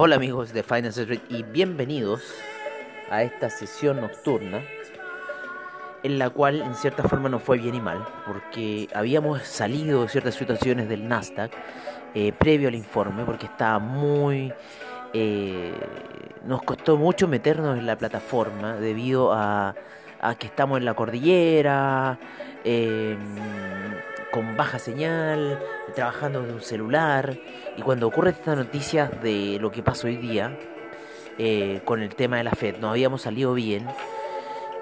Hola amigos de Finance Street y bienvenidos a esta sesión nocturna en la cual en cierta forma nos fue bien y mal porque habíamos salido de ciertas situaciones del Nasdaq eh, previo al informe porque estaba muy... Eh, nos costó mucho meternos en la plataforma debido a, que estamos en la cordillera, em, con baja señal, trabajando en un celular. Y cuando ocurre esta noticia de lo que pasó hoy día, eh, con el tema de la Fed, no habíamos salido bien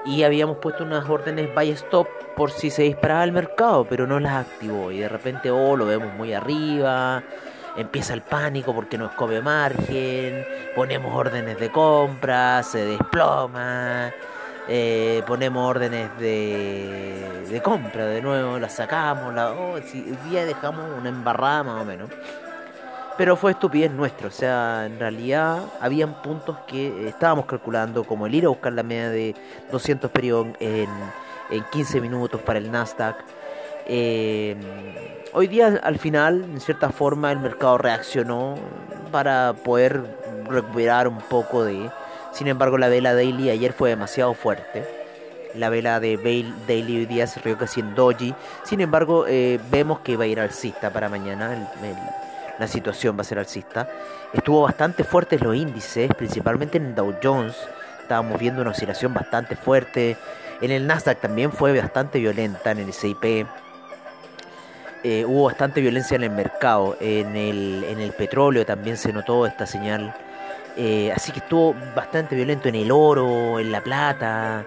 y habíamos puesto unas órdenes buy stop por si se disparaba el mercado, pero no las activó. Y de repente, oh, lo vemos muy arriba, empieza el pánico porque nos come margen, ponemos órdenes de compra, se desploma. Eh, ponemos órdenes de, compra de nuevo, las sacamos, la, oh, el día dejamos una embarrada más o menos. Pero fue estupidez nuestra, o sea, en realidad habían puntos que estábamos calculando, como el ir a buscar la media de 200 periodos en, en 15 minutos para el Nasdaq. Eh, hoy día, al final, en cierta forma, el mercado reaccionó para poder recuperar un poco de sin embargo, la vela daily ayer fue demasiado fuerte. La vela de daily hoy día se rió casi en doji. Sin embargo, eh, vemos que va a ir alcista para mañana. la situación va a ser alcista. Estuvo bastante fuerte los índices, principalmente en Dow Jones. Estábamos viendo una oscilación bastante fuerte. En el Nasdaq también fue bastante violenta, en el SIP. Eh, hubo bastante violencia en el mercado. En el, en el petróleo también se notó esta señal eh, así que estuvo bastante violento en el oro, en la plata.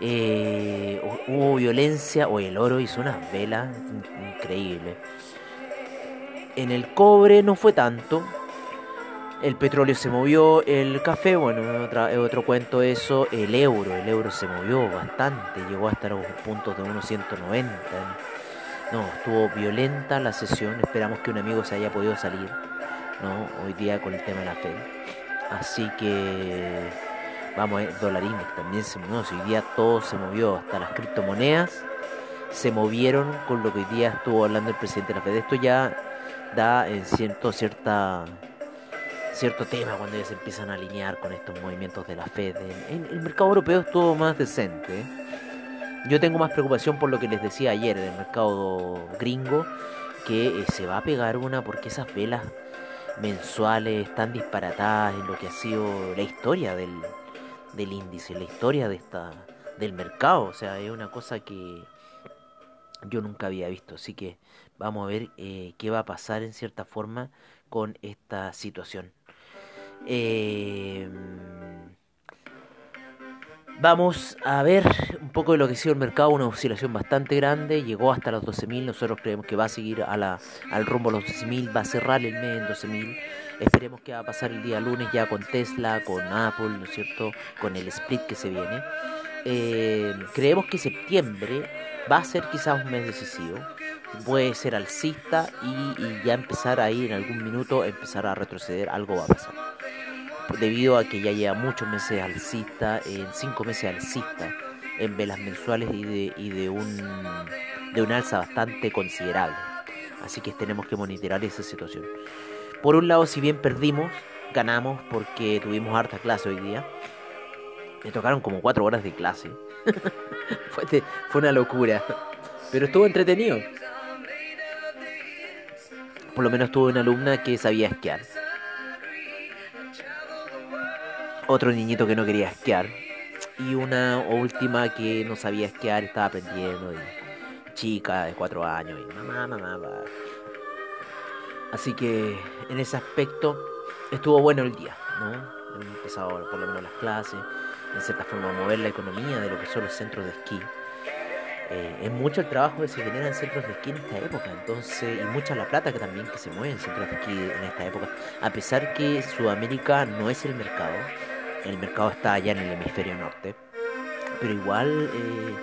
Eh, hubo violencia, o el oro hizo unas velas increíbles. En el cobre no fue tanto. El petróleo se movió, el café, bueno, otro cuento eso, el euro, el euro se movió bastante, llegó hasta los puntos de 1.190. No, estuvo violenta la sesión, esperamos que un amigo se haya podido salir, ¿no? Hoy día con el tema de la fe. Así que vamos, eh, dólar también se movió. Hoy día todo se movió, hasta las criptomonedas se movieron con lo que hoy día estuvo hablando el presidente de la Fed. Esto ya da en cierto, cierta, cierto tema cuando ellos se empiezan a alinear con estos movimientos de la Fed. En, el mercado europeo estuvo más decente. Yo tengo más preocupación por lo que les decía ayer en el mercado gringo, que eh, se va a pegar una porque esas velas mensuales tan disparatadas en lo que ha sido la historia del, del índice, la historia de esta del mercado, o sea, es una cosa que yo nunca había visto, así que vamos a ver eh, qué va a pasar en cierta forma con esta situación. Eh, Vamos a ver un poco de lo que ha sido el mercado, una oscilación bastante grande, llegó hasta los 12.000, nosotros creemos que va a seguir a la, al rumbo a los 12.000, va a cerrar el mes en 12.000, esperemos que va a pasar el día lunes ya con Tesla, con Apple, ¿no es cierto?, con el split que se viene. Eh, creemos que septiembre va a ser quizás un mes decisivo, puede ser alcista y, y ya empezar ahí en algún minuto, empezar a retroceder, algo va a pasar debido a que ya lleva muchos meses alcista, en cinco meses alcista en velas mensuales y de, y de un de un alza bastante considerable. Así que tenemos que monitorar esa situación. Por un lado, si bien perdimos, ganamos porque tuvimos harta clase hoy día. Me tocaron como cuatro horas de clase. fue, fue una locura. Pero estuvo entretenido. Por lo menos tuve una alumna que sabía esquiar otro niñito que no quería esquiar y una última que no sabía esquiar, estaba aprendiendo, chica de cuatro años, y mamá, mamá, Así que en ese aspecto estuvo bueno el día, ¿no? Hemos empezado por lo menos las clases, en cierta forma mover la economía de lo que son los centros de esquí. eh, es mucho el trabajo que se genera en centros de esquí en esta época, entonces, y mucha la plata que también que se mueve en centros de esquí en esta época, a pesar que Sudamérica no es el mercado, el mercado está allá en el hemisferio norte, pero igual eh,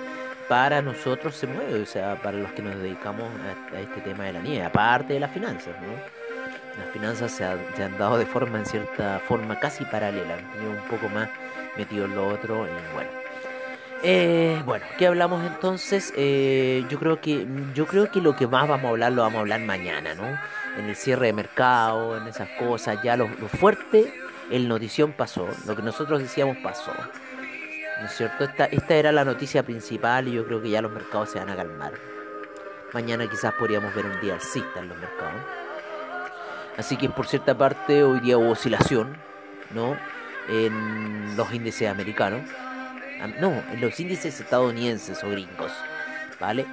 para nosotros se mueve, o sea, para los que nos dedicamos a, este tema de la nieve, aparte de las finanzas, ¿no? Las finanzas se, han dado de forma, en cierta forma, casi paralela, un poco más metido en lo otro y bueno. Eh, bueno, ¿qué hablamos entonces? Eh, yo creo que yo creo que lo que más vamos a hablar lo vamos a hablar mañana, ¿no? En el cierre de mercado, en esas cosas, ya lo, fuerte, el notición pasó, lo que nosotros decíamos pasó. ¿No es cierto? Esta, era la noticia principal y yo creo que ya los mercados se van a calmar. Mañana quizás podríamos ver un día alcista en los mercados. Así que por cierta parte hoy día hubo oscilación, ¿no? En los índices americanos no, en los índices estadounidenses o gringos, ¿vale?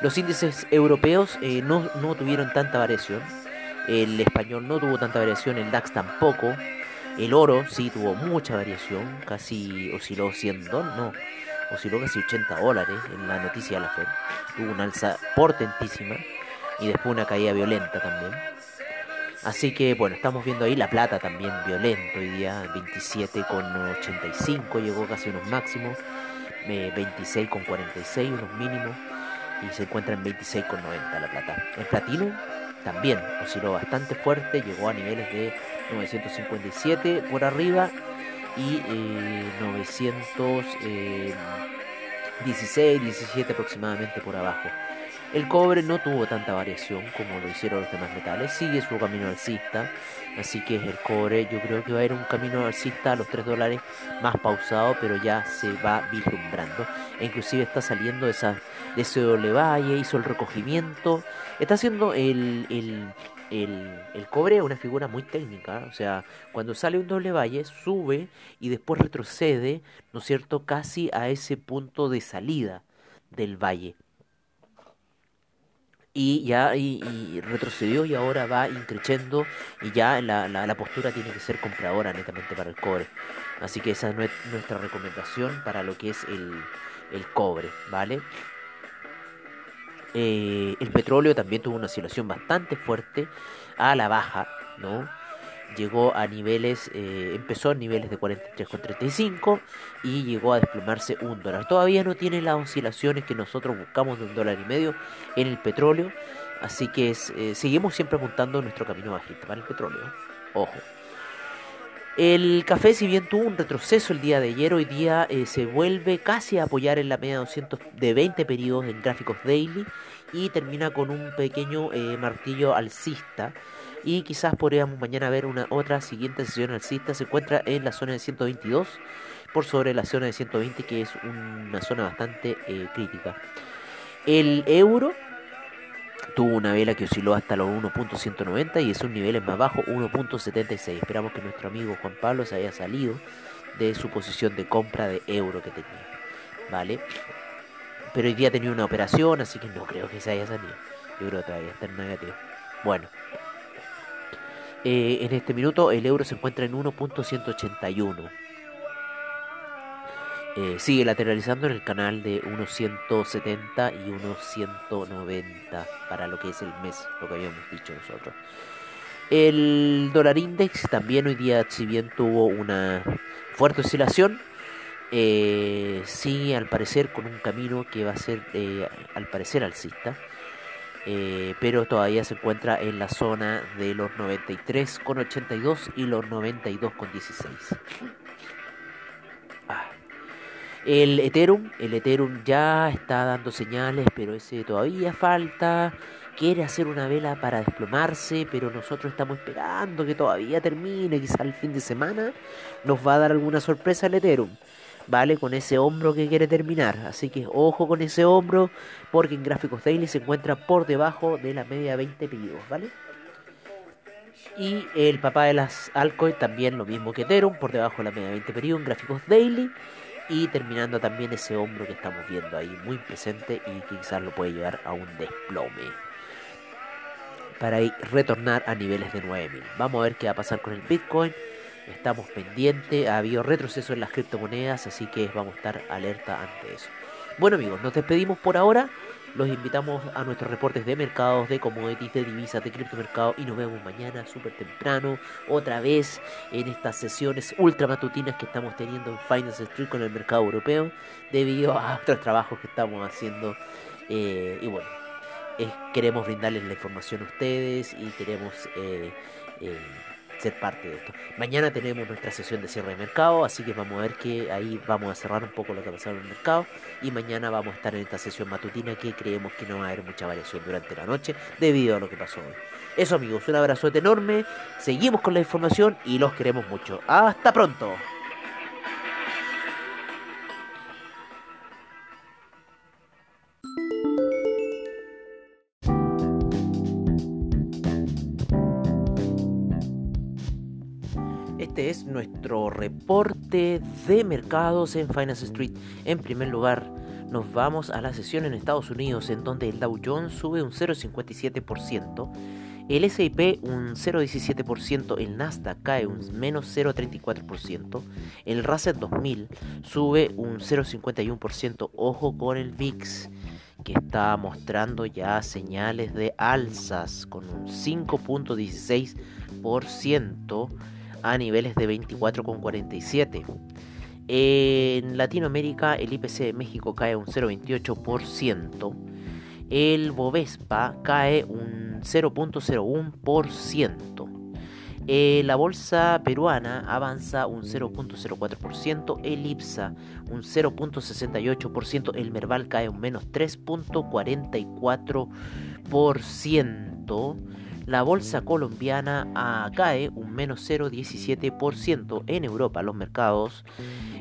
Los índices europeos eh, no, no tuvieron tanta variación, el español no tuvo tanta variación, el DAX tampoco, el oro sí tuvo mucha variación, casi osciló 100 dólares, no, osciló casi 80 dólares en la noticia de la Fed, tuvo una alza portentísima y después una caída violenta también. Así que bueno, estamos viendo ahí la plata también violento hoy día, 27,85 llegó casi unos máximos, eh, 26,46 unos mínimos y se encuentra en 26,90 la plata. El platino también osciló bastante fuerte, llegó a niveles de 957 por arriba y eh, 916, 17 aproximadamente por abajo. El cobre no tuvo tanta variación como lo hicieron los demás metales, sigue su camino alcista, así que el cobre yo creo que va a ir un camino alcista a los 3 dólares más pausado, pero ya se va vislumbrando, e inclusive está saliendo de, esa, de ese doble valle, hizo el recogimiento, está haciendo el, el, el, el, cobre una figura muy técnica, o sea, cuando sale un doble valle, sube y después retrocede, ¿no es cierto?, casi a ese punto de salida del valle y ya y, retrocedió y ahora va increciendo y ya la, la, postura tiene que ser compradora netamente para el cobre. Así que esa es nuestra recomendación para lo que es el, el cobre, ¿vale? Eh, el petróleo también tuvo una oscilación bastante fuerte a la baja, ¿no? Llegó a niveles, eh, empezó a niveles de 43,35 y llegó a desplomarse un dólar. Todavía no tiene las oscilaciones que nosotros buscamos de un dólar y medio en el petróleo, así que eh, seguimos siempre apuntando nuestro camino bajista para el petróleo. Ojo. El café, si bien tuvo un retroceso el día de ayer, hoy día eh, se vuelve casi a apoyar en la media 200 de 20 periodos en gráficos daily y termina con un pequeño martillo alcista y quizás podríamos mañana ver una otra siguiente sesión alcista. Se encuentra en la zona de 122 por sobre la zona de 120 que es una zona bastante eh, crítica. El euro tuvo una vela que osciló hasta los 1.190 y es un nivel más bajo 1.76. Esperamos que nuestro amigo Juan Pablo se haya salido de su posición de compra de euro que tenía. ¿Vale? Pero hoy día tenido una operación, así que no creo que se haya salido. Yo creo que todavía está en negativo. Bueno, eh, en este minuto el euro se encuentra en 1.181. Eh, sigue lateralizando en el canal de 1.170 y 1.190 para lo que es el mes, lo que habíamos dicho nosotros. El dólar index también hoy día, si bien tuvo una fuerte oscilación, eh, sigue al parecer con un camino que va a ser al parecer alcista. Eh, pero todavía se encuentra en la zona de los 93,82 y los 92,16. Ah. El Ethereum, el Ethereum ya está dando señales, pero ese todavía falta. Quiere hacer una vela para desplomarse, pero nosotros estamos esperando que todavía termine, quizá el fin de semana nos va a dar alguna sorpresa el Ethereum. ¿Vale? Con ese hombro que quiere terminar. Así que ojo con ese hombro, porque en gráficos daily se encuentra por debajo de la media 20 pedidos, ¿vale? Y el papá de las altcoins también lo mismo que Ethereum, por debajo de la media 20 periodos en gráficos daily. Y terminando también ese hombro que estamos viendo ahí muy presente y quizás lo puede llevar a un desplome. Para retornar a niveles de 9000. Vamos a ver qué va a pasar con el Bitcoin estamos pendientes, ha habido retroceso en las criptomonedas, así que vamos a estar alerta ante eso. Bueno amigos, nos despedimos por ahora. Los invitamos a nuestros reportes de mercados, de commodities, de divisas, de criptomercado y nos vemos mañana súper temprano, otra vez en estas sesiones ultra matutinas que estamos teniendo en Finance Street con el mercado europeo debido a otros trabajos que estamos haciendo. Eh, y bueno, queremos brindarles la información a ustedes y queremos... Eh, eh, ser parte de esto. Mañana tenemos nuestra sesión de cierre de mercado, así que vamos a ver que ahí vamos a cerrar un poco lo que ha pasado en el mercado y mañana vamos a estar en esta sesión matutina que creemos que no va a haber mucha variación durante la noche debido a lo que pasó hoy. Eso amigos, un abrazo enorme, seguimos con la información y los queremos mucho. Hasta pronto. Nuestro reporte de mercados en Finance Street. En primer lugar, nos vamos a la sesión en Estados Unidos, en donde el Dow Jones sube un 0,57%, el S&P un 0,17%, el Nasdaq cae un menos 0,34%, el Russell 2000 sube un 0,51%, ojo con el VIX que está mostrando ya señales de alzas con un 5.16% a niveles de 24,47. En Latinoamérica el IPC de México cae un 0,28%. El Bovespa cae un 0.01%. Eh, la bolsa peruana avanza un 0.04%, el IPSA un 0.68%, el Merval cae un menos 3.44%. La bolsa colombiana cae un menos 0,17%. En Europa los mercados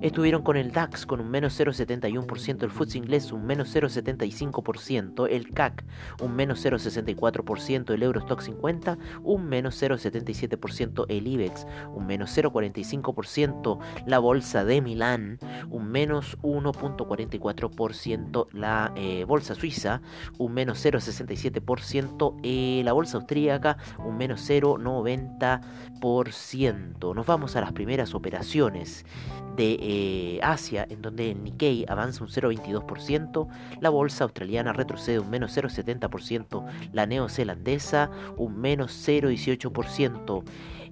estuvieron con el DAX con un menos 0,71%, el FTSE inglés un menos 0,75%, el CAC un menos 0,64%, el Eurostock 50 un menos 0,77%, el IBEX un menos 0,45%, la bolsa de Milán un menos 1,44%, la eh, bolsa suiza un menos 0,67%, eh, la bolsa austríaca un menos 0,90%. Nos vamos a las primeras operaciones de eh, Asia, en donde el Nikkei avanza un 0,22%, la bolsa australiana retrocede un menos 0,70%, la neozelandesa un menos 0,18%.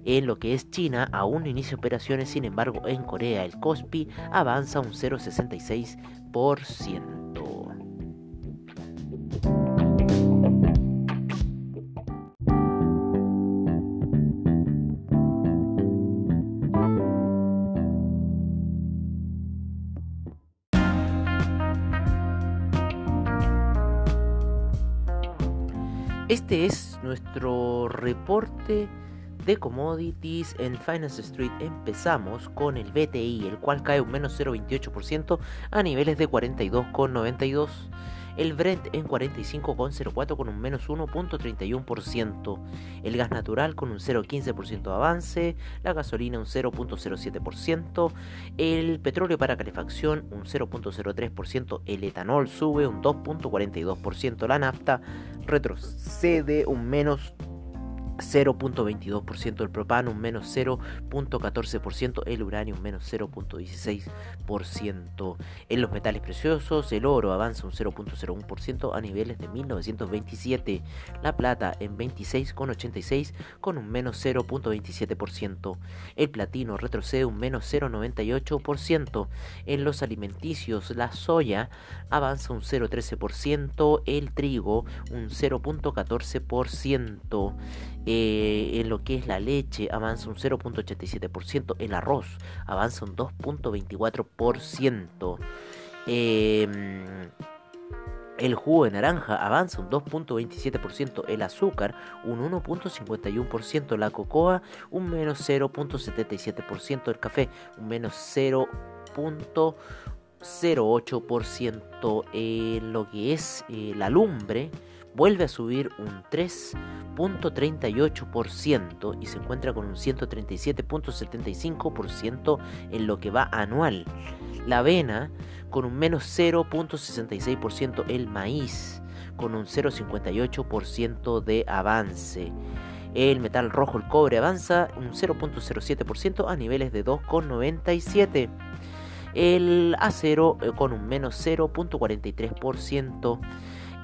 En lo que es China, aún inicia operaciones, sin embargo, en Corea el Kospi avanza un 0,66%. Este es nuestro reporte de commodities en Finance Street. Empezamos con el BTI, el cual cae un menos 0,28% a niveles de 42,92 el Brent en 45,04 con un menos 1.31%, el gas natural con un 0.15% de avance, la gasolina un 0.07%, el petróleo para calefacción un 0.03%, el etanol sube un 2.42%, la nafta retrocede un menos 0.22%, el propano un menos 0.14%, el uranio un menos 0.16%. En los metales preciosos, el oro avanza un 0.01% a niveles de 1927, la plata en 26,86 con un menos 0.27%, el platino retrocede un menos 0.98%, en los alimenticios la soya avanza un 0.13%, el trigo un 0.14%, eh, en lo que es la leche avanza un 0.87%, el arroz avanza un 2.24%, em, el jugo de naranja avanza un 2.27%, el azúcar un 1.51%, la cocoa un menos 0.77%, el café un menos 0.08%, en lo que es eh, la lumbre vuelve a subir un 3.38% y se encuentra con un 137.75% en lo que va anual. La avena con un menos 0.66%, el maíz con un 0.58% de avance. El metal rojo, el cobre, avanza un 0.07% a niveles de 2,97%. el acero eh, con un menos 0.43%,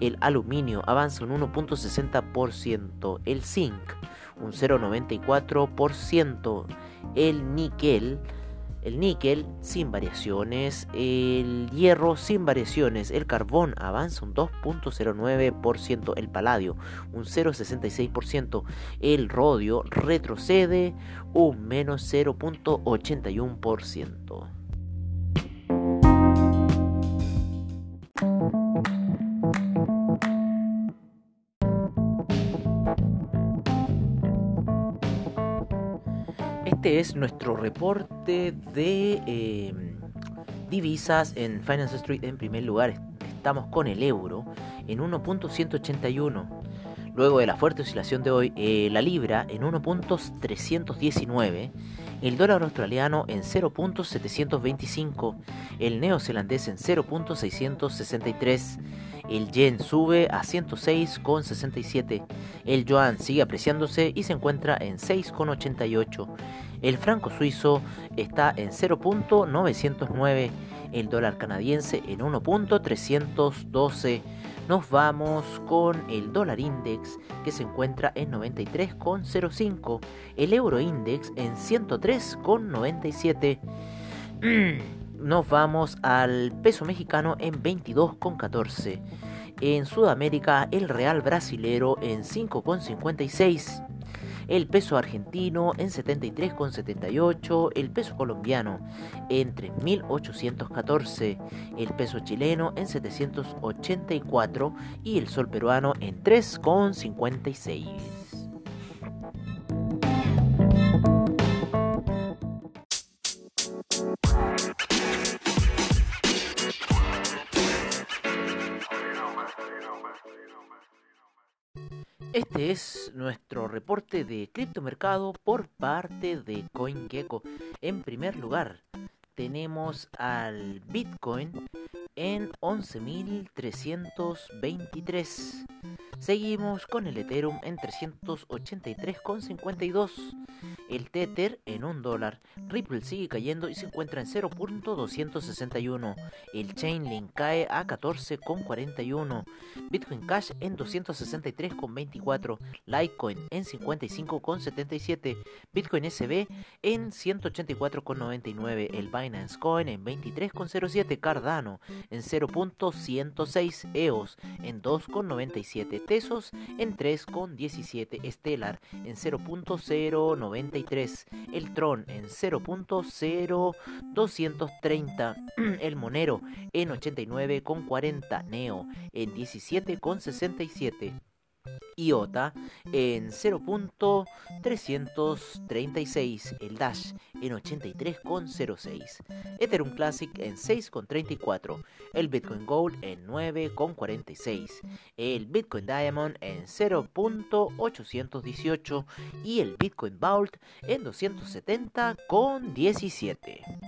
el aluminio avanza un 1.60%, el zinc un 0.94%, el níquel el níquel sin variaciones, el hierro sin variaciones, el carbón avanza un 2.09%, el paladio un 0.66%, el rodio retrocede un menos 0.81%. Este es nuestro reporte de em, divisas en Finance Street en primer lugar. Estamos con el euro en 1.181. Luego de la fuerte oscilación de hoy, eh, la libra en 1.319, el dólar australiano en 0.725, el neozelandés en 0.663, el yen sube a 106,67, el yuan sigue apreciándose y se encuentra en 6,88, el franco suizo está en 0.909, el dólar canadiense en 1.312. Nos vamos con el dólar index que se encuentra en 93,05, el euro index en 103,97. Nos vamos al peso mexicano en 22,14. En Sudamérica el real brasilero en 5,56 el peso argentino en 73,78, el peso colombiano en 3.814, el peso chileno en 784 y el sol peruano en 3,56. Este es nuestro reporte de criptomercado por parte de CoinGecko. En primer lugar, tenemos al Bitcoin en 11.323. Seguimos con el Ethereum en 383,52. El Tether en 1 dólar. Ripple sigue cayendo y se encuentra en 0.261. El Chainlink cae a 14,41. Bitcoin Cash en 263,24. Litecoin en 55,77. Bitcoin SB en 184,99. El Binance Coin en 23,07. Cardano en 0.106. EOS en 2,97 Tesos en 3,17, Stellar en 0.093, el Tron en 0.0230, el Monero en 89,40, Neo en 17,67. IOTA en 0.336, el Dash en 83.06, Ethereum Classic en 6.34, el Bitcoin Gold en 9.46, el Bitcoin Diamond en 0.818 y el Bitcoin Vault en 270.17.